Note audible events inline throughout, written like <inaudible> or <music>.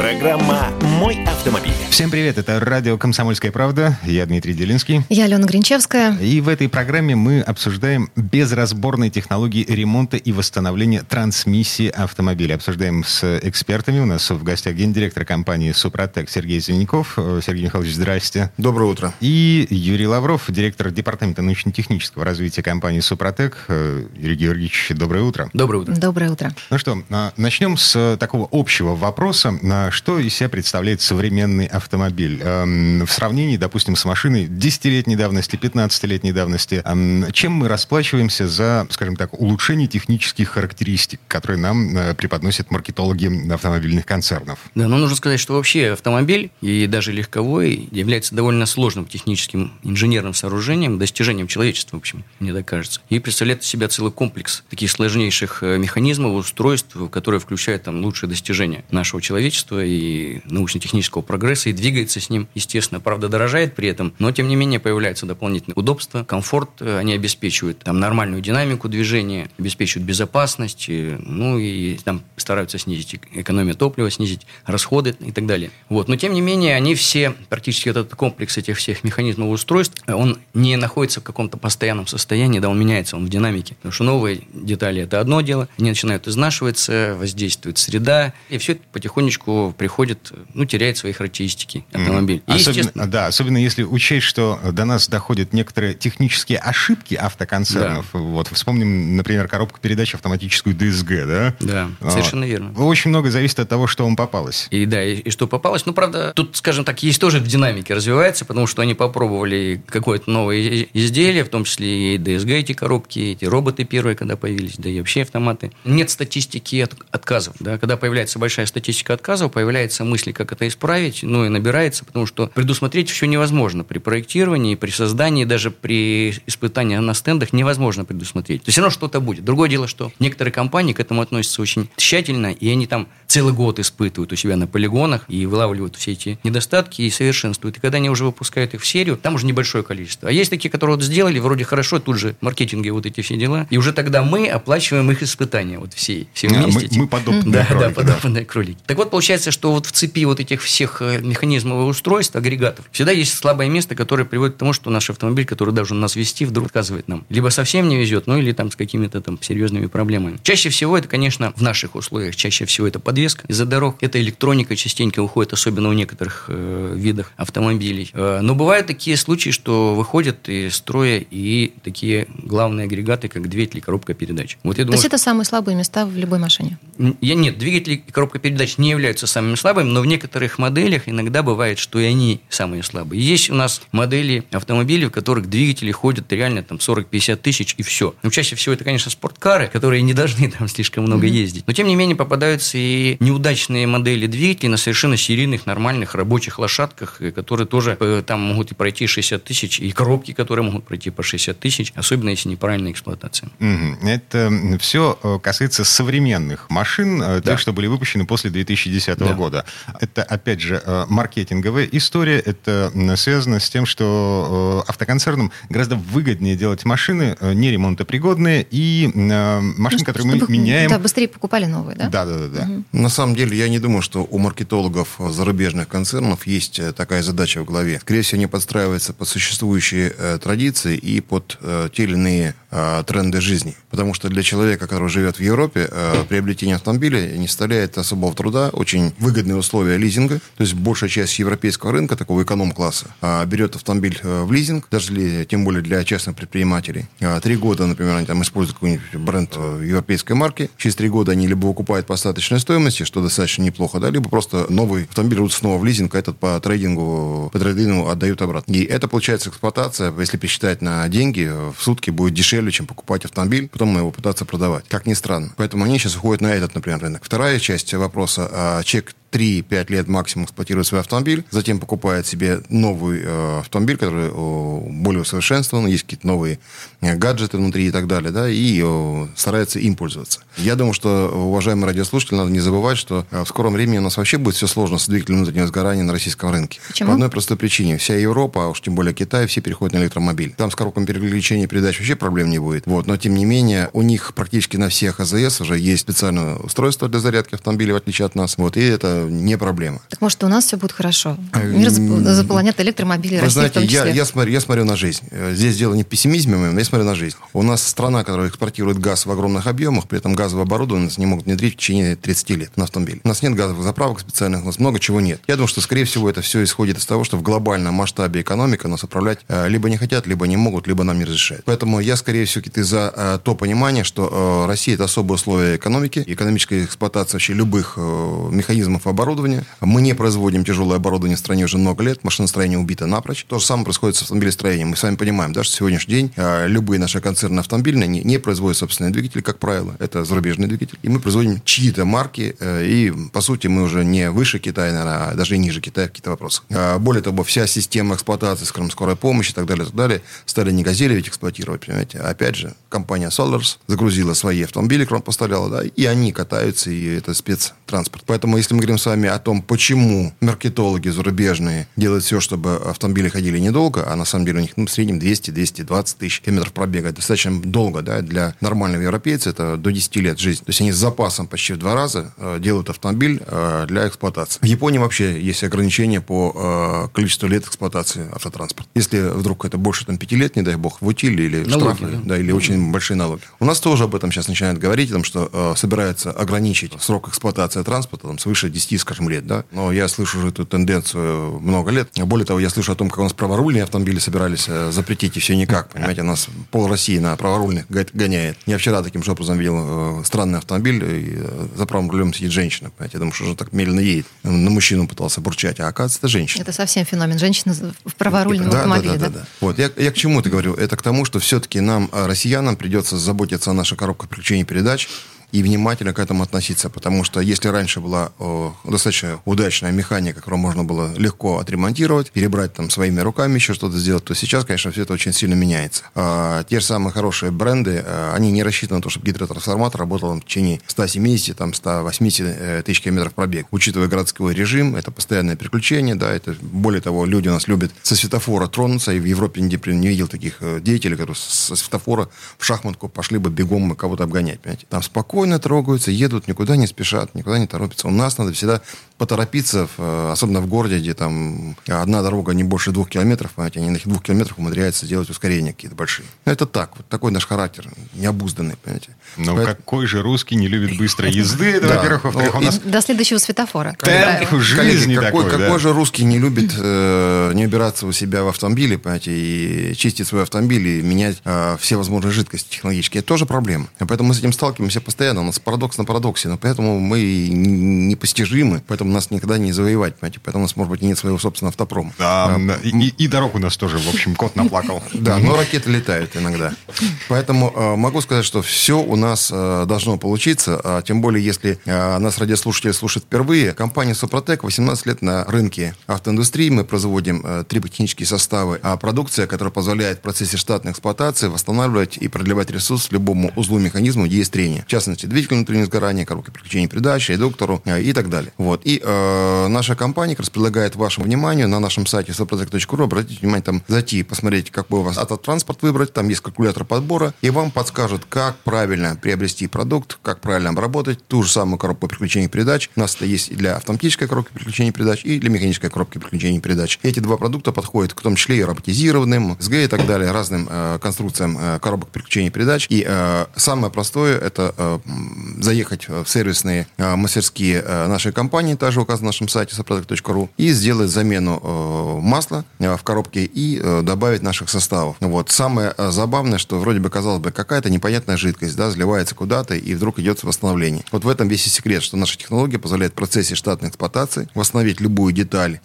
Программа «Мой автомобиль». Всем привет, это радио «Комсомольская правда». Я Дмитрий Делинский. Я Алена Гринчевская. И в этой программе мы обсуждаем безразборные технологии ремонта и восстановления трансмиссии автомобиля. Обсуждаем с экспертами. У нас в гостях гендиректор компании «Супротек» Сергей Зеленяков. Сергей Михайлович, здрасте. Доброе утро. И Юрий Лавров, директор департамента научно-технического развития компании «Супротек». Юрий Георгиевич, доброе утро. Доброе утро. Доброе утро. Ну что, а, начнем с такого общего вопроса что из себя представляет современный автомобиль эм, в сравнении, допустим, с машиной 10-летней давности, 15-летней давности. Эм, чем мы расплачиваемся за, скажем так, улучшение технических характеристик, которые нам э, преподносят маркетологи автомобильных концернов? Да, но нужно сказать, что вообще автомобиль, и даже легковой, является довольно сложным техническим инженерным сооружением, достижением человечества, в общем, мне так кажется. И представляет из себя целый комплекс таких сложнейших э, механизмов, устройств, которые включают там лучшие достижения нашего человечества и научно-технического прогресса, и двигается с ним, естественно, правда, дорожает при этом, но, тем не менее, появляются дополнительные удобства, комфорт, э, они обеспечивают там нормальную динамику движения, обеспечивают безопасность, ну и там стараются снизить экономию топлива, снизить расходы и так далее. Вот. Но, тем не менее, они все, практически этот комплекс этих всех механизмов устройств, он не находится в каком-то постоянном состоянии, да, он меняется, он в динамике. Потому что новые детали – это одно дело, они начинают изнашиваться, воздействует среда, и все это потихонечку приходит, ну, теряет свои характеристики автомобиль. Mm. Особенно, естественно... Да, особенно если учесть, что до нас доходят некоторые технические ошибки автоконцернов. Да. Вот, вспомним, например, коробку передач автоматическую DSG, да? Да, а, совершенно верно. Очень много зависит от того, что вам попалось. И да, и, и что попалось. Ну, правда, тут, скажем так, есть тоже в динамике развивается, потому что они попробовали какое-то новое изделие, в том числе и DSG эти коробки, эти роботы первые, когда появились, да и вообще автоматы. Нет статистики от, отказов, да, когда появляется большая статистика отказов, появляется мысль, как это исправить, ну и набирается, потому что предусмотреть все невозможно. При проектировании, при создании, даже при испытании на стендах невозможно предусмотреть. То есть все равно что-то будет. Другое дело, что некоторые компании к этому относятся очень тщательно, и они там целый год испытывают у себя на полигонах и вылавливают все эти недостатки и совершенствуют. И когда они уже выпускают их в серию, там уже небольшое количество. А есть такие, которые вот сделали, вроде хорошо, тут же маркетинги, вот эти все дела. И уже тогда мы оплачиваем их испытания, вот все, все вместе. А, мы, мы подобные да, кролики. Да, подобные да. кролики. Так вот, получается, получается, что вот в цепи вот этих всех э, механизмов и устройств, агрегатов, всегда есть слабое место, которое приводит к тому, что наш автомобиль, который должен нас вести, вдруг отказывает нам. Либо совсем не везет, ну или там с какими-то там серьезными проблемами. Чаще всего это, конечно, в наших условиях, чаще всего это подвеска из-за дорог. Это электроника частенько уходит, особенно у некоторых э, видах автомобилей. Э, но бывают такие случаи, что выходят из строя и такие главные агрегаты, как двигатель и коробка передач. Вот я думаю, То есть это самые слабые места в любой машине? Я, нет, двигатель и коробка передач не являются самыми слабыми, но в некоторых моделях иногда бывает, что и они самые слабые. Есть у нас модели автомобилей, в которых двигатели ходят реально там 40-50 тысяч и все. Но чаще всего это, конечно, спорткары, которые не должны там слишком много mm-hmm. ездить. Но тем не менее попадаются и неудачные модели двигателей на совершенно серийных, нормальных рабочих лошадках, которые тоже э, там могут и пройти 60 тысяч, и коробки, которые могут пройти по 60 тысяч, особенно если неправильная эксплуатация. Mm-hmm. Это все э, касается современных машин, э, да. тех, что были выпущены после 2010 да. года. Это, опять же, э, маркетинговая история. Это связано с тем, что э, автоконцернам гораздо выгоднее делать машины э, не ремонтопригодные и машины, ну, которые мы меняем. Да, быстрее покупали новые, да? Да, да, да. да. Угу. На самом деле, я не думаю, что у маркетологов зарубежных концернов есть такая задача в голове. Скорее всего, они подстраиваются под существующие традиции и под те или иные тренды жизни. Потому что для человека, который живет в Европе, приобретение автомобиля не составляет особого труда, очень выгодные условия лизинга, то есть большая часть европейского рынка, такого эконом-класса, а, берет автомобиль э, в лизинг, даже ли, тем более для частных предпринимателей. А, три года, например, они там используют какой-нибудь бренд э, европейской марки. Через три года они либо выкупают по остаточной стоимости, что достаточно неплохо, да, либо просто новый автомобиль берут снова в лизинг, а этот по трейдингу, по трейдингу отдают обратно. И это получается эксплуатация, если посчитать на деньги, в сутки будет дешевле, чем покупать автомобиль, потом его пытаться продавать. Как ни странно. Поэтому они сейчас уходят на этот, например, рынок. Вторая часть вопроса, а чек project 3-5 лет максимум эксплуатирует свой автомобиль, затем покупает себе новый э, автомобиль, который э, более усовершенствован, есть какие-то новые э, гаджеты внутри и так далее, да, и э, старается им пользоваться. Я думаю, что, уважаемые радиослушатели, надо не забывать, что э, в скором времени у нас вообще будет все сложно с двигателем внутреннего сгорания на российском рынке. Почему? По одной простой причине. Вся Европа, а уж тем более Китай, все переходят на электромобиль. Там с коробками переключения передач вообще проблем не будет. Вот. Но, тем не менее, у них практически на всех АЗС уже есть специальное устройство для зарядки автомобиля, в отличие от нас. Вот. И это не проблема. Так может, у нас все будет хорошо? А, Мир зап- заполонят электромобили, Вы Россия в знаете, я, я, смотрю, я смотрю на жизнь. Э, Здесь дело не в пессимизме моем, я смотрю на жизнь. У нас страна, которая экспортирует газ в огромных объемах, при этом газовое оборудование нас не могут внедрить в течение 30 лет на автомобиль. У нас нет газовых заправок специальных, у нас много чего нет. Я думаю, что, скорее всего, это все исходит из того, что в глобальном масштабе экономика нас управлять э, либо не хотят, либо не могут, либо нам не разрешают. Поэтому я, скорее всего, ты за э, то понимание, что э, Россия – это особые условия экономики, экономическая эксплуатация вообще любых э, механизмов оборудования. Мы не производим тяжелое оборудование в стране уже много лет, машиностроение убито напрочь. То же самое происходит с автомобилестроением. Мы с вами понимаем, да, что сегодняшний день э, любые наши концерны автомобильные не, не производят собственные двигатели, как правило. Это зарубежный двигатель. И мы производим чьи-то марки. э, и, по сути, мы уже не выше Китая, наверное, а даже и ниже Китая в каких-то вопросах. Э, более того, вся система эксплуатации, скажем, скорой помощи и так далее, и так далее, стали не газели ведь эксплуатировать, понимаете. Опять же, компания Solars загрузила свои автомобили, которым поставляла, да, и они катаются, и это спецтранспорт. Поэтому, если мы говорим с вами о том, почему маркетологи зарубежные делают все, чтобы автомобили ходили недолго, а на самом деле у них ну, в среднем 200-220 тысяч километров пробега. Достаточно долго, да, для нормального европейца это до 10 лет жизни. То есть они с запасом почти в два раза э, делают автомобиль э, для эксплуатации. В Японии вообще есть ограничения по э, количеству лет эксплуатации автотранспорта. Если вдруг это больше там, 5 лет, не дай бог, в утиле или Налоги, штрафы, да. да, или очень большие налоги. У нас тоже об этом сейчас начинают говорить, о том, что э, собираются ограничить срок эксплуатации транспорта там, свыше 10, скажем, лет. Да? Но я слышу эту тенденцию много лет. Более того, я слышу о том, как у нас праворульные автомобили собирались э, запретить, и все никак. Понимаете, у нас пол России на праворульных гоняет. Я вчера таким же образом видел э, странный автомобиль, и э, за правым рулем сидит женщина. Понимаете, я думаю, что уже так медленно едет. На мужчину пытался бурчать, а оказывается, это женщина. Это совсем феномен. Женщина в праворульном Да, автомобиле, да, да? да, да, да. Вот, я, я к чему это говорю? Это к тому, что все-таки нам, россиянам, придется заботиться о наших коробках переключения передач и внимательно к этому относиться, потому что если раньше была э, достаточно удачная механика, которую можно было легко отремонтировать, перебрать там своими руками еще что-то сделать, то сейчас, конечно, все это очень сильно меняется. А, те же самые хорошие бренды, э, они не рассчитаны на то, чтобы гидротрансформатор работал в течение 170, там, 180 э, тысяч километров пробег. Учитывая городской режим, это постоянное переключение, да, это, более того, люди у нас любят со светофора тронуться, и в Европе блин, не видел таких э, деятелей, которые со светофора в шахматку пошли бы бегом кого-то обгонять, понимаете. Там спокойно трогаются, едут, никуда не спешат, никуда не торопятся. У нас надо всегда поторопиться, э, особенно в городе, где там одна дорога не больше двух километров, понимаете, они на этих двух километрах умудряются сделать ускорения какие-то большие. Ну, это так, вот такой наш характер, необузданный, понимаете. Ну, Поэт- какой же русский не любит быстрой езды? Это, во-первых. Во-вторых, у Ну, нас До следующего светофора. темп жизни такой, да. какой же русский не любит э, не убираться у себя в автомобиле, понимаете, и чистить свой автомобиль и менять э, все возможные жидкости технологические? Это тоже проблема. И поэтому мы с этим сталкиваемся постоянно. У нас парадокс на парадоксе. Но поэтому мы непостижимы, поэтому нас никогда не завоевать, понимаете. Поэтому у нас, может быть, нет своего собственного автопрома. Да, А, и, и- дорог у нас тоже, в общем, кот наплакал. <laughs> да, но ракеты летают иногда. Поэтому э, могу сказать, что все у нас э, должно получиться, а тем более, если э, нас радиослушатели слушают впервые. Компания Супротек 18 лет на рынке автоиндустрии. Мы производим триботехнические составы, а продукция, которая позволяет в процессе штатной эксплуатации восстанавливать и продлевать ресурс любому узлу механизму, есть трение. В частности, двигатель внутреннего сгорания, коробка переключения передач, редуктору и так далее. Вот. И э, наша компания как раз предлагает вашему вниманию на нашем сайте soprotec.ru обратите внимание, там зайти, посмотреть, какой у вас автотранспорт выбрать, там есть калькулятор подбора, и вам подскажут, как правильно приобрести продукт, как правильно обработать ту же самую коробку переключения передач. У нас это есть и для автоматической коробки переключения передач, и для механической коробки переключения передач. Эти два продукта подходят в том числе и роботизированным, СГ и так далее, разным э, конструкциям э, коробок переключения передач. И э, самое простое это э, заехать в сервисные э, мастерские э, нашей компании, также указано на нашем сайте soprotec.ru, и сделать замену э, масла э, в коробке и э, добавить наших составов. Вот. Самое забавное, что вроде бы, казалось бы, какая-то непонятная жидкость, да, заливается куда-то, и вдруг идет восстановление. Вот в этом весь и секрет, что наша технология позволяет в процессе штатной эксплуатации восстановить любую деталь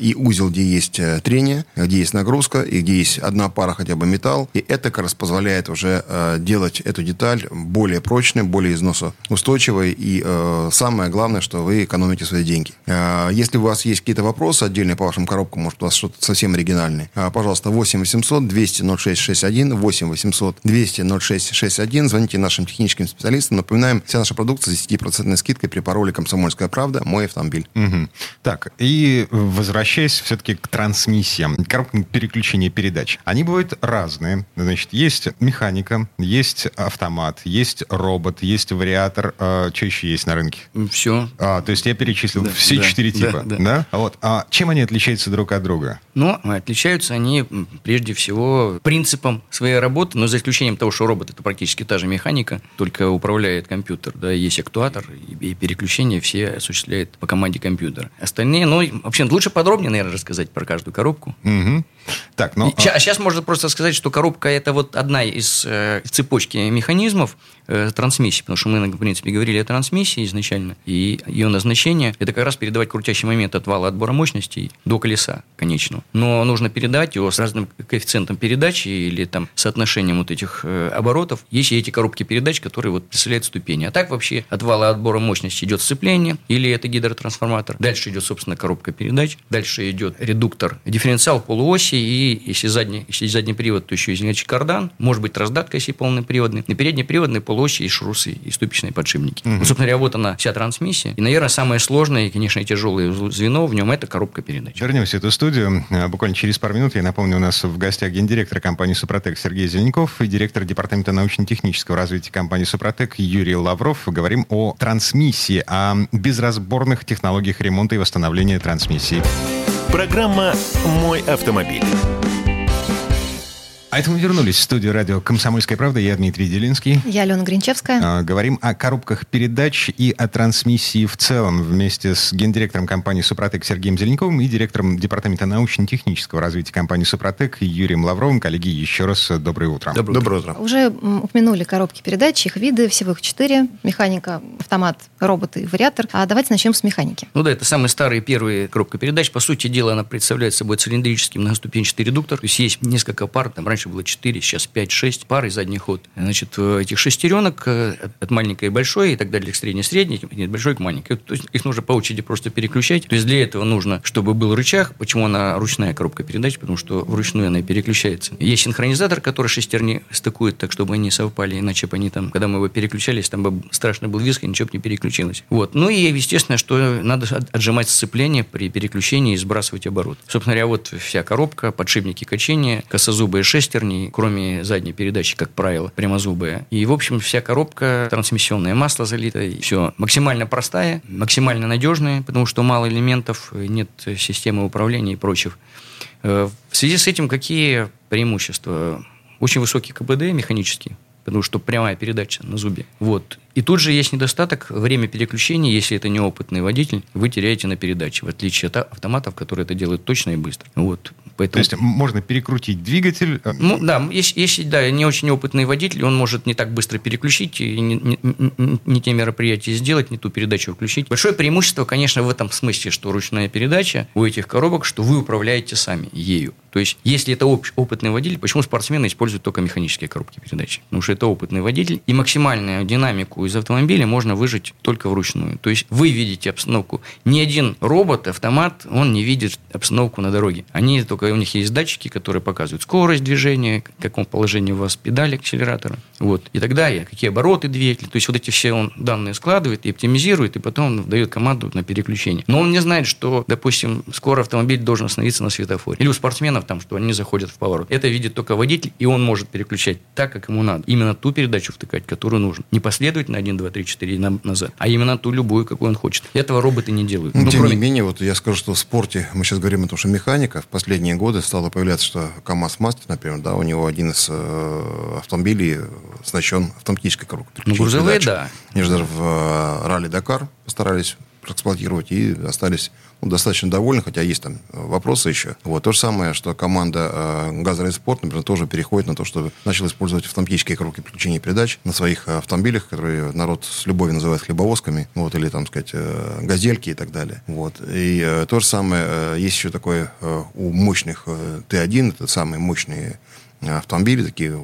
и узел, где есть трение, где есть нагрузка, и где есть одна пара хотя бы металл. И это как раз позволяет уже делать эту деталь более прочной, более износоустойчивой. И самое главное, что вы экономите свои деньги. Э, если у вас есть какие-то вопросы отдельные по вашим коробкам, может, у вас что-то совсем оригинальное, э, пожалуйста, 8 800 200 0661, 8 800 200 0661. Звоните нашим техническим специалистам. Напоминаем, вся наша продукция с 10% скидкой при пароле «Комсомольская правда. Мой автомобиль». Мгм. Так, и возвращаясь все-таки к трансмиссиям, коробкам переключения передач. Они бывают разные. Значит, есть механика, есть автомат, есть робот, есть вариатор. А, что еще есть на рынке? Все. А, то есть я перечислил Да, все да, четыре да, типа, да. Вот. А чем они отличаются друг от друга? Но отличаются они прежде всего принципом своей работы, но за исключением того, что робот это практически та же механика, только управляет компьютер, да, есть актуатор, и, и переключения все осуществляет по команде компьютера. Остальные, ну, вообще лучше подробнее, наверное, рассказать про каждую коробку. Мгм. Так, ну... И а сейчас можно просто сказать, что коробка это вот одна из э, цепочки механизмов э, трансмиссии, потому что мы, в принципе, говорили о трансмиссии изначально, и ее назначение это как раз передавать крутящий момент от вала отбора мощностей до колеса конечного. Но нужно передать его с разным коэффициентом передачи или там соотношением вот этих э, оборотов. Есть и эти коробки передач, которые вот представляют ступени. А так вообще от вала отбора мощности идет сцепление или это гидротрансформатор. Дальше идет, собственно, коробка передач. Дальше идет редуктор, дифференциал полуоси и если задний, если задний привод, то еще и значит, кардан. Может быть раздатка, если полноприводный. На переднеприводной полуоси и шрусы, и ступичные подшипники. Вот, собственно говоря, вот она, вся трансмиссия. И, наверное, самое сложное и, конечно, тяжелое звено в нем это коробка передач. Вернемся в эту студию. А, Буквально через пару минут, я напомню, у нас в гостях гендиректор компании «Супротек» Сергей Зеленков и директор департамента научно-технического развития компании «Супротек» Юрий Лавров. Говорим о трансмиссии, о безразборных технологиях ремонта и восстановления трансмиссии. Программа «Мой автомобиль». А это мы вернулись в студию радио «Комсомольская правда». Я Дмитрий Делинский. Я Алена Гринчевская. А, Говорим о коробках передач и о трансмиссии в целом вместе с гендиректором компании «Супротек» Сергеем Зеленковым и директором департамента научно-технического развития компании «Супротек» Юрием Лавровым. Коллеги, еще раз доброе утро. Доброе Доброе утро. Уже упомянули коробки передач, их виды, всего их четыре. Механика, автомат, робот и вариатор. А давайте начнем с механики. Ну да, это самые старые первые коробка передач. По сути дела, она представляет собой цилиндрический многоступенчатый редуктор. То есть есть несколько пар, там раньше было 4, сейчас 5-6 пар и задний ход. Значит, э, этих шестеренок э, от- маленькой и большой и так далее, к средней-средней, от большой к маленькой. То есть их нужно по очереди просто переключать. То есть для этого нужно, чтобы был рычаг. Почему она ручная коробка передач? Потому что вручную она переключается. Есть синхронизатор, который шестерни стыкует так, чтобы они совпали, иначе бы они там, когда мы его переключались, там бы страшно был визг, и ничего бы не переключилось. Вот. Ну и, естественно, что надо от- отжимать сцепление при переключении и сбрасывать оборот. Собственно говоря, вот вся коробка, подшипники качения, косозубые шестерни, кроме задней передачи, как правило, прямозубые. И, в общем, вся коробка, трансмиссионное масло залито, и все максимально простая, максимально надежная, потому что мало элементов, нет системы управления и прочих. Э, В связи с этим какие преимущества? Очень высокий КПД механический, потому что прямая передача на зубе. Вот. И тут же есть недостаток время переключения, если это неопытный водитель, вы теряете на передаче, в отличие от автоматов, которые это делают точно и быстро. Вот. То Поэтому... есть можно перекрутить двигатель. э, Ну, да, если, если, да, не очень опытный водитель, он может не так быстро переключить, и не, не- не- не те мероприятия сделать, не ту передачу включить. Большое преимущество, конечно, в этом смысле, что ручная передача у этих коробок, что вы управляете сами ею. То есть, если это оп- опытный водитель, почему спортсмены используют только механические коробки передач? Потому что это опытный водитель, и максимальную динамику из автомобиля можно выжать только вручную. То есть, вы видите обстановку. Ни один робот, автомат, он не видит обстановку на дороге. Они только, у них есть датчики, которые показывают скорость движения, в каком положении у вас педали акселератора, вот, и так далее, какие обороты двигателя. То есть, вот эти все он данные складывает и оптимизирует, и потом дает команду на переключение. Но он не знает, что, допустим, скоро автомобиль должен остановиться на светофоре. Или у спортсменов там, что они заходят в поворот. Это видит только водитель, и он может переключать так, как ему надо. Именно ту передачу втыкать, которую нужно. Не последовательно 1, 2, 3, 4 и на- назад, а именно ту любую, какую он хочет. Этого роботы не делают. Ну, Ну, тем кроме- не менее, вот я скажу, что в спорте, мы сейчас говорим о том, что механика, в последние годы стало появляться, что КАМАЗ Мастер, например, да, у него один из э, автомобилей оснащен автоматической коробкой. Ну, грузовые, передач. да. Они же даже в э, ралли Дакар постарались эксплуатировать и остались ну, достаточно довольны, хотя есть там вопросы еще. Вот. То же самое, что команда э, «Газрейд Спорт», например, тоже переходит на то, что начал использовать автоматические коробки переключения передач на своих э, автомобилях, которые народ с любовью называет хлебовозками, вот, или, там сказать, э, газельки и так далее. Вот. И э, то же самое, э, есть еще такое э, у мощных э, Т1, это самые мощные э, автомобили, такие,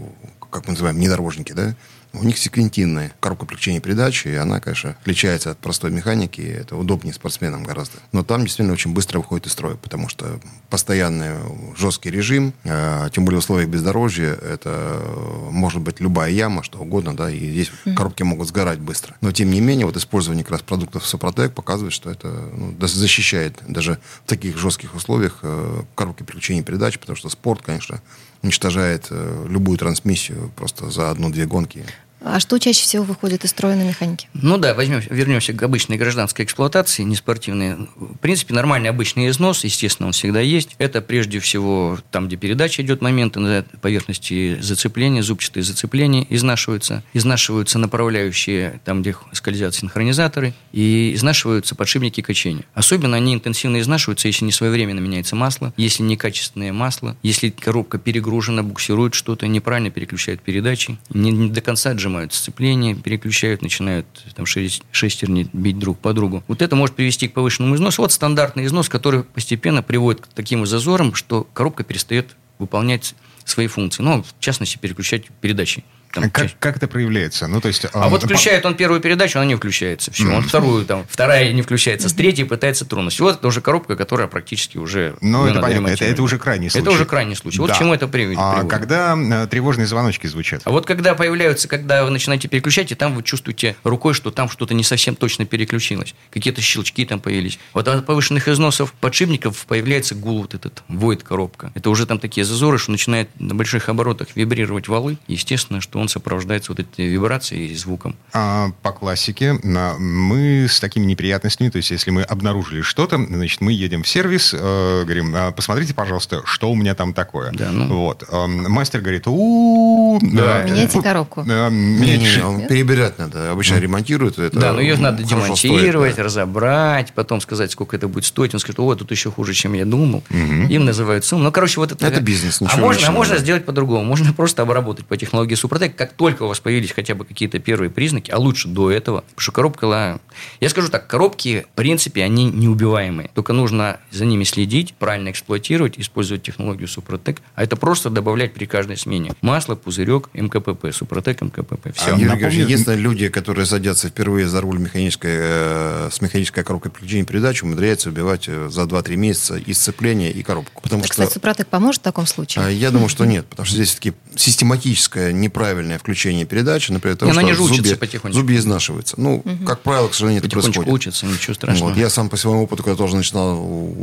как мы называем, внедорожники, да, У них секвентинная коробка переключения передач, и она, конечно, отличается от простой механики, и это удобнее спортсменам гораздо. Но там действительно очень быстро выходит из строя, потому что постоянный жесткий режим, э, тем более в условиях бездорожья, это может быть любая яма, что угодно, да, и здесь mm-hmm. коробки могут сгорать быстро. Но, тем не менее, вот использование как раз продуктов Супротек показывает, что это ну, защищает даже в таких жестких условиях э, коробки переключения передач, потому что спорт, конечно, уничтожает э, любую трансмиссию просто за одну-две гонки. А что чаще всего выходит из строя на механике? Ну да, возьмем, вернемся к обычной гражданской эксплуатации, не спортивной. В принципе, нормальный обычный износ, естественно, он всегда есть. Это прежде всего там, где передача идет моменты на поверхности зацепления, зубчатые зацепления изнашиваются. Изнашиваются направляющие, там, где скользят синхронизаторы, и изнашиваются подшипники качения. Особенно они интенсивно изнашиваются, если не своевременно меняется масло, если некачественное масло, если коробка перегружена, буксирует что-то, неправильно переключает передачи, не, не до конца отжимает снимают сцепление, переключают, начинают там шестерни бить друг по другу. Вот это может привести к повышенному износу. Вот стандартный износ, который постепенно приводит к таким зазорам, что коробка перестает выполнять свои функции. Ну, в частности, переключать передачи. Там, как, как это проявляется? Ну, то есть, а вот включает он первую передачу, она не включается. Все, mm. он вторую, там, вторая не включается, с третьей пытается тронуть. Вот это уже коробка, которая практически уже... Ну, это понятно, это, это уже крайний случай. Это уже крайний случай. Вот да. к чему это приводит. А когда э, тревожные звоночки звучат? А вот когда появляются, когда вы начинаете переключать, и там вы чувствуете рукой, что там что-то не совсем точно переключилось. Какие-то щелчки там появились. Вот от повышенных износов подшипников появляется гул вот этот, воет коробка. Это уже там такие зазоры, что начинает на больших оборотах вибрировать валы. Естественно, что он сопровождается вот этой вибрацией и звуком. А, по классике мы с такими неприятностями, то есть если мы обнаружили что-то, значит, мы едем в сервис, э, говорим, «А, посмотрите, пожалуйста, что у меня там такое. Да, ну... Вот. Э, мастер говорит, у да, Меняйте коробку. Меняйте. Перебирать надо. Обычно ремонтируют. Это да, но ее надо демонтировать, разобрать, потом сказать, сколько это будет стоить. Он скажет, о, тут еще хуже, чем я думал. Им называют сумму. Ну, короче, вот это... Это бизнес, а можно, а можно сделать по-другому. Можно просто обработать по технологии Супротек, как только у вас появились хотя бы какие-то первые признаки, а лучше до этого, потому что коробка, я скажу так, коробки, в принципе, они неубиваемые. Только нужно за ними следить, правильно эксплуатировать, использовать технологию Супротек, а это просто добавлять при каждой смене. Масло, пузырек, МКПП, Супротек, МКПП. Все. А, Юрий Напомню... единственное, люди, которые садятся впервые за руль механической, э, с механической коробкой переключения передач, умудряются убивать э, за 2-3 месяца и сцепление, и коробку. Потому а, что, кстати, Супротек поможет в таком случае? А, я думаю, что нет, потому что здесь все-таки систематическое неправильное включение передачи, например, того, что не зубья, потихонечку. зубья изнашиваются. Ну, угу. как правило, к сожалению, это происходит. учатся, ничего страшного. Вот. Я сам по своему опыту, когда тоже начинал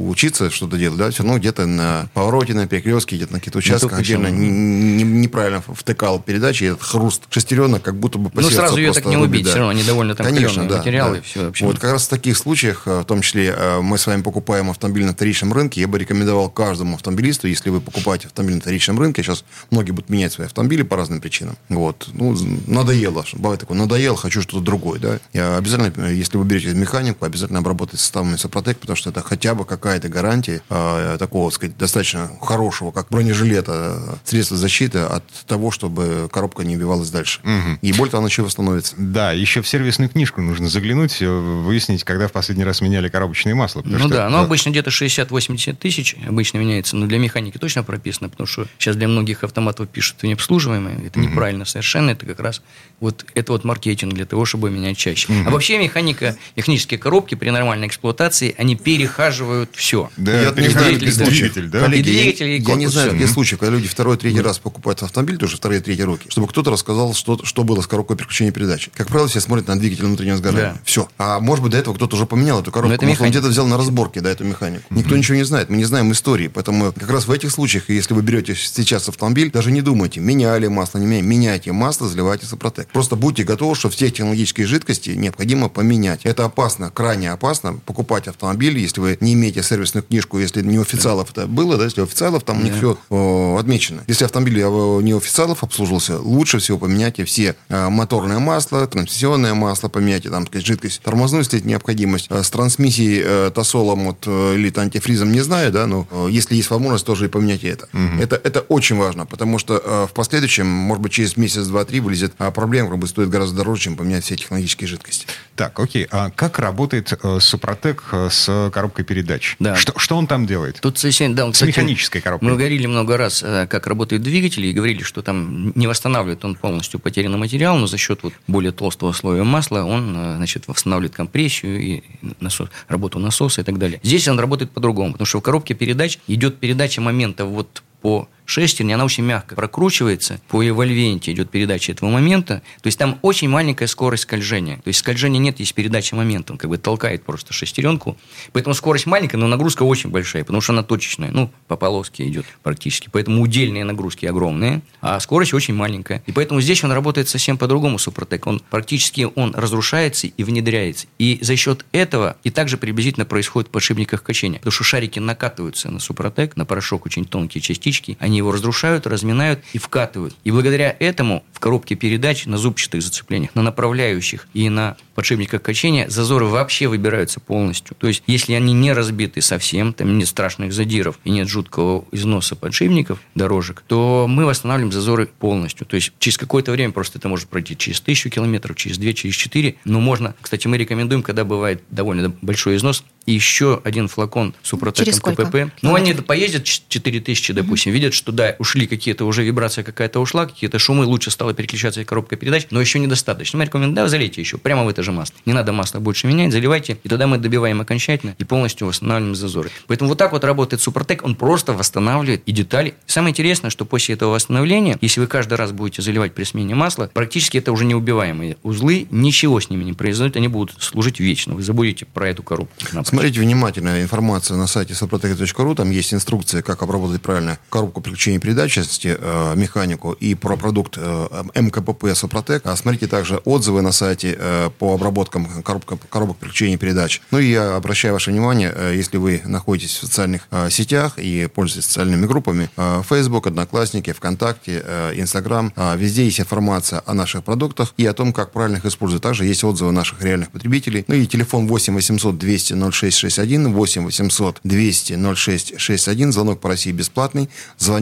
учиться что-то делать, да, все равно где-то на повороте, на перекрестке, где-то на каких-то участках отдельно не, не, неправильно втыкал передачи, и этот хруст шестеренок как будто бы по Ну, сразу ее так не убить, все равно они довольно там Конечно, да, материалы. Да. Все, вот как раз в таких случаях, э, в том числе э, мы с вами покупаем автомобиль на вторичном рынке, я бы рекомендовал каждому автомобилисту, если вы покупаете автомобиль на вторичном рынке, сейчас многие будут менять свои автомобили по разным причинам. Вот. Ну, надоело. Бывает такое, надоело, хочу что-то другое. Да? Я обязательно, если вы берете механику, обязательно обработать составами Сопротек, потому что это хотя бы какая-то гарантия э, такого, так сказать, достаточно хорошего, как бронежилета, средства защиты от того, чтобы коробка не убивалась дальше. Угу. И более того, она еще восстановится. Да, еще в сервисную книжку нужно заглянуть, э, выяснить, когда в последний раз меняли коробочные масла. Ну да, но обычно где-то 60-80 тысяч обычно меняется, но для механики точно прописано, потому что сейчас для многих автоматов пишут необслуживаемые, это угу. неправильно совершенно, это как раз вот это вот маркетинг для того, чтобы менять чаще. Угу. А вообще механика, механические коробки при нормальной эксплуатации, они перехаживают все. Да, я не знаю, двигатель, да? Коллеги, и двигатель, и я, я не знаю, где случаи, когда люди второй, третий раз покупают автомобиль, тоже вторые, третьи руки, чтобы кто-то рассказал, что, что было с коробкой переключения передачи. Как правило, все смотрят на двигатель внутреннего сгорания. Да. Все. А может быть, до этого кто-то уже поменял эту коробку. Может, он где-то взял на разборке, да, эту механику. Угу. Никто ничего не знает. Мы не знаем истории. Поэтому как раз в этих случаях, если вы берете сейчас автомобиль, даже не думайте, меняли масло, не меняли. Меняйте масло, заливайте Сопротек. Просто будьте готовы, что все технологические жидкости необходимо поменять. Это опасно, крайне опасно покупать автомобиль, если вы не имеете сервисную книжку, если не официалов это было, да, если официалов, там у них все о, отмечено. Если автомобиль не официалов обслуживался, лучше всего поменяйте все э, моторное масло, трансмиссионное масло, поменяйте там, сказать, жидкость тормозную, если это необходимость. Э, с трансмиссией э, тосолом вот, э, или антифризом не знаю, да, но если есть возможность, тоже и поменяйте это. Угу. это. Это очень важно, потому что в последующем, может быть, через через месяц, два, три вылезет а проблема, которая стоит гораздо дороже, чем поменять все технологические жидкости. Так, окей. А как работает э, Супротек э, с коробкой передач? Да. Что, что он там делает? Тут совсем, да, с кстати, механической коробкой. Мы говорили много раз, э, как работают двигатели, и говорили, что там не восстанавливает он полностью потерянный материал, но за счет вот более толстого слоя масла он значит, восстанавливает компрессию и насос, работу насоса и так далее. Здесь он работает по-другому, потому что в коробке передач идет передача момента вот по шестерни, она очень мягко прокручивается, по эвольвенте идет передача этого момента, то есть там очень маленькая скорость скольжения, то есть скольжения нет, есть передача момента, он как бы толкает просто шестеренку, поэтому скорость маленькая, но нагрузка очень большая, потому что она точечная, ну, по полоске идет практически, поэтому удельные нагрузки огромные, а скорость очень маленькая, и поэтому здесь он работает совсем по-другому, Супротек, он практически, он разрушается и внедряется, и за счет этого и также приблизительно происходит в подшипниках качения, потому что шарики накатываются на Супротек, на порошок очень тонкие частички, они его разрушают, разминают и вкатывают. И благодаря этому в коробке передач на зубчатых зацеплениях, на направляющих и на подшипниках качения зазоры вообще выбираются полностью. То есть, если они не разбиты совсем, там нет страшных задиров и нет жуткого износа подшипников, дорожек, то мы восстанавливаем зазоры полностью. То есть, через какое-то время просто это может пройти через тысячу километров, через две, через четыре. Но можно, кстати, мы рекомендуем, когда бывает довольно большой износ, еще один флакон супротеком КПП. Ну, они поездят 4000, допустим, видят, что да, ушли какие-то, уже вибрация какая-то ушла, какие-то шумы, лучше стала переключаться коробка передач, но еще недостаточно. Мы рекомендуем, да, залейте еще, прямо в это же масло. Не надо масло больше менять, заливайте, и тогда мы добиваем окончательно и полностью восстанавливаем зазоры. Поэтому вот так вот работает Супротек, он просто восстанавливает и детали. Самое интересное, что после этого восстановления, если вы каждый раз будете заливать при смене масла, практически это уже неубиваемые узлы, ничего с ними не произойдет, они будут служить вечно. Вы забудете про эту коробку. Смотрите внимательно информацию на сайте suprotec.ru. Там есть инструкция, как обработать правильно коробку переключения передач, э, механику, и про продукт э, МКПП Супротек. А смотрите также отзывы на сайте э, по обработкам коробка, коробок переключения передач. Ну и я обращаю ваше внимание, если вы находитесь в социальных сетях и пользуетесь социальными группами, э, Facebook, Одноклассники, ВКонтакте, э, э, везде есть информация о наших продуктах и о том, как правильно их использовать. Также есть отзывы наших реальных потребителей. Ну и телефон 8 800 200 0661 61 8 800 200 0661. Звонок по России бесплатный.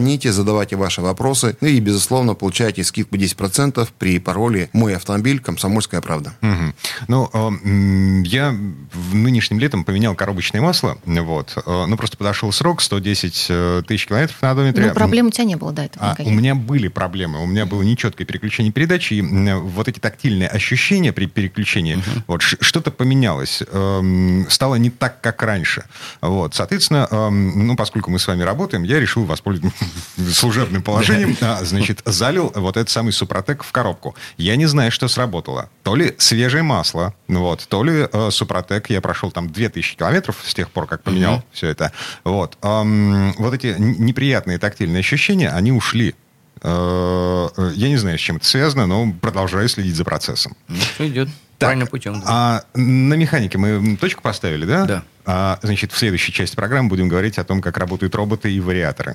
Звоните, задавайте ваши вопросы. Ну и, безусловно, получайте скидку 10% при пароле «Мой автомобиль. Комсомольская правда». Угу. Ну, э, я нынешним летом поменял коробочное масло. Вот. Э, ну, просто подошел срок 110 э, тысяч километров на одометре. Ну, проблем у тебя не было до этого а, У меня были проблемы. У меня было нечеткое переключение передачи. И вот эти тактильные ощущения при переключении, угу. вот, что-то поменялось. Эм, стало не так, как раньше. Вот, соответственно, эм, ну, поскольку мы с вами работаем, я решил воспользоваться служебным положением, а, значит, залил вот этот самый Супротек в коробку. Я не знаю, что сработало. То ли свежее масло, вот, то ли э, Супротек, я прошел там 2000 километров с тех пор, как поменял mm-hmm. все это. Вот, эм, вот эти неприятные тактильные ощущения, они ушли. Э, э, я не знаю, с чем это связано, но продолжаю следить за процессом. Ну, все идет. Так, правильным путем. Да. А на механике мы точку поставили, да? Да. А, значит, в следующей части программы будем говорить о том, как работают роботы и вариаторы.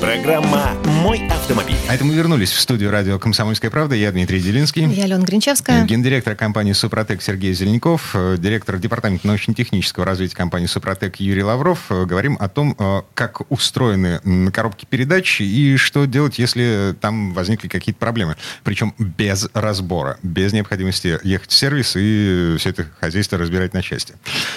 Программа «Мой автомобиль». А это мы вернулись в студию радио «Комсомольская правда». Я Дмитрий Делинский. Я Алена Гринчевская. Гендиректор компании «Супротек» Сергей Зеленяков. Э, директор департамента научно-технического развития компании «Супротек» Юрий Лавров. Э, говорим о том, э, как устроены коробки передач и что делать, если там возникли какие-то проблемы. Причем без разбора, без необходимости ехать в сервис и все это хозяйство разбирать на части.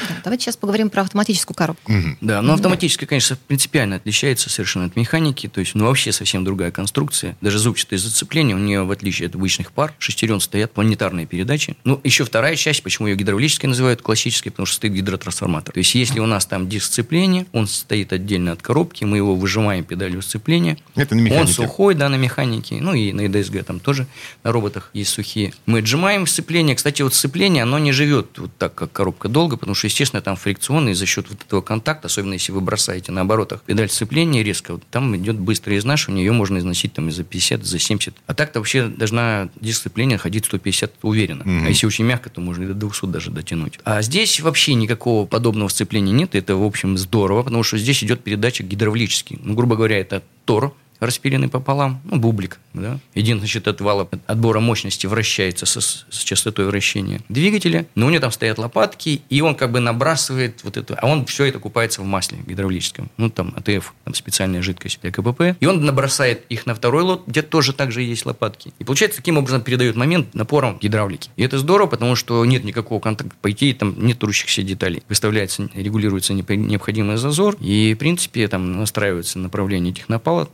Да, давайте сейчас поговорим про автоматическую коробку. Угу. Да, но автоматическая, конечно, принципиально отличается совершенно от механики механики, то есть ну, вообще совсем другая конструкция. Даже зубчатое зацепление, у нее, в отличие от обычных пар, шестерен стоят планетарные передачи. Ну, еще вторая часть, почему ее гидравлической называют, классической, потому что стоит гидротрансформатор. То есть, если у нас там диск сцепления, он стоит отдельно от коробки, мы его выжимаем педалью сцепления. Это на механике. Он сухой, да, на механике. Ну, и на EDSG там тоже на роботах есть сухие. Мы отжимаем сцепление. Кстати, вот сцепление, оно не живет вот так, как коробка долго, потому что, естественно, там фрикционный за счет вот этого контакта, особенно если вы бросаете на оборотах педаль сцепления резко, вот там идет быстрое изнашивание, ее можно износить там и за 50, за 70. А так-то вообще должна дисциплина ходить 150 уверенно. Mm-hmm. А если очень мягко, то можно и до 200 даже дотянуть. А здесь вообще никакого подобного сцепления нет. Это, в общем, здорово, потому что здесь идет передача гидравлически. Ну, грубо говоря, это тор, распиленный пополам, ну, бублик, да. Един, значит, от вала отбора мощности вращается со, с частотой вращения двигателя, но у него там стоят лопатки, и он как бы набрасывает вот это, а он все это купается в масле гидравлическом, ну, там, АТФ, там специальная жидкость для КПП, и он набросает их на второй лот, где тоже также есть лопатки. И получается, таким образом передает момент напором гидравлики. И это здорово, потому что нет никакого контакта, по идее, там нет трущихся деталей. Выставляется, регулируется необходимый зазор, и, в принципе, там настраивается направление этих лопаток,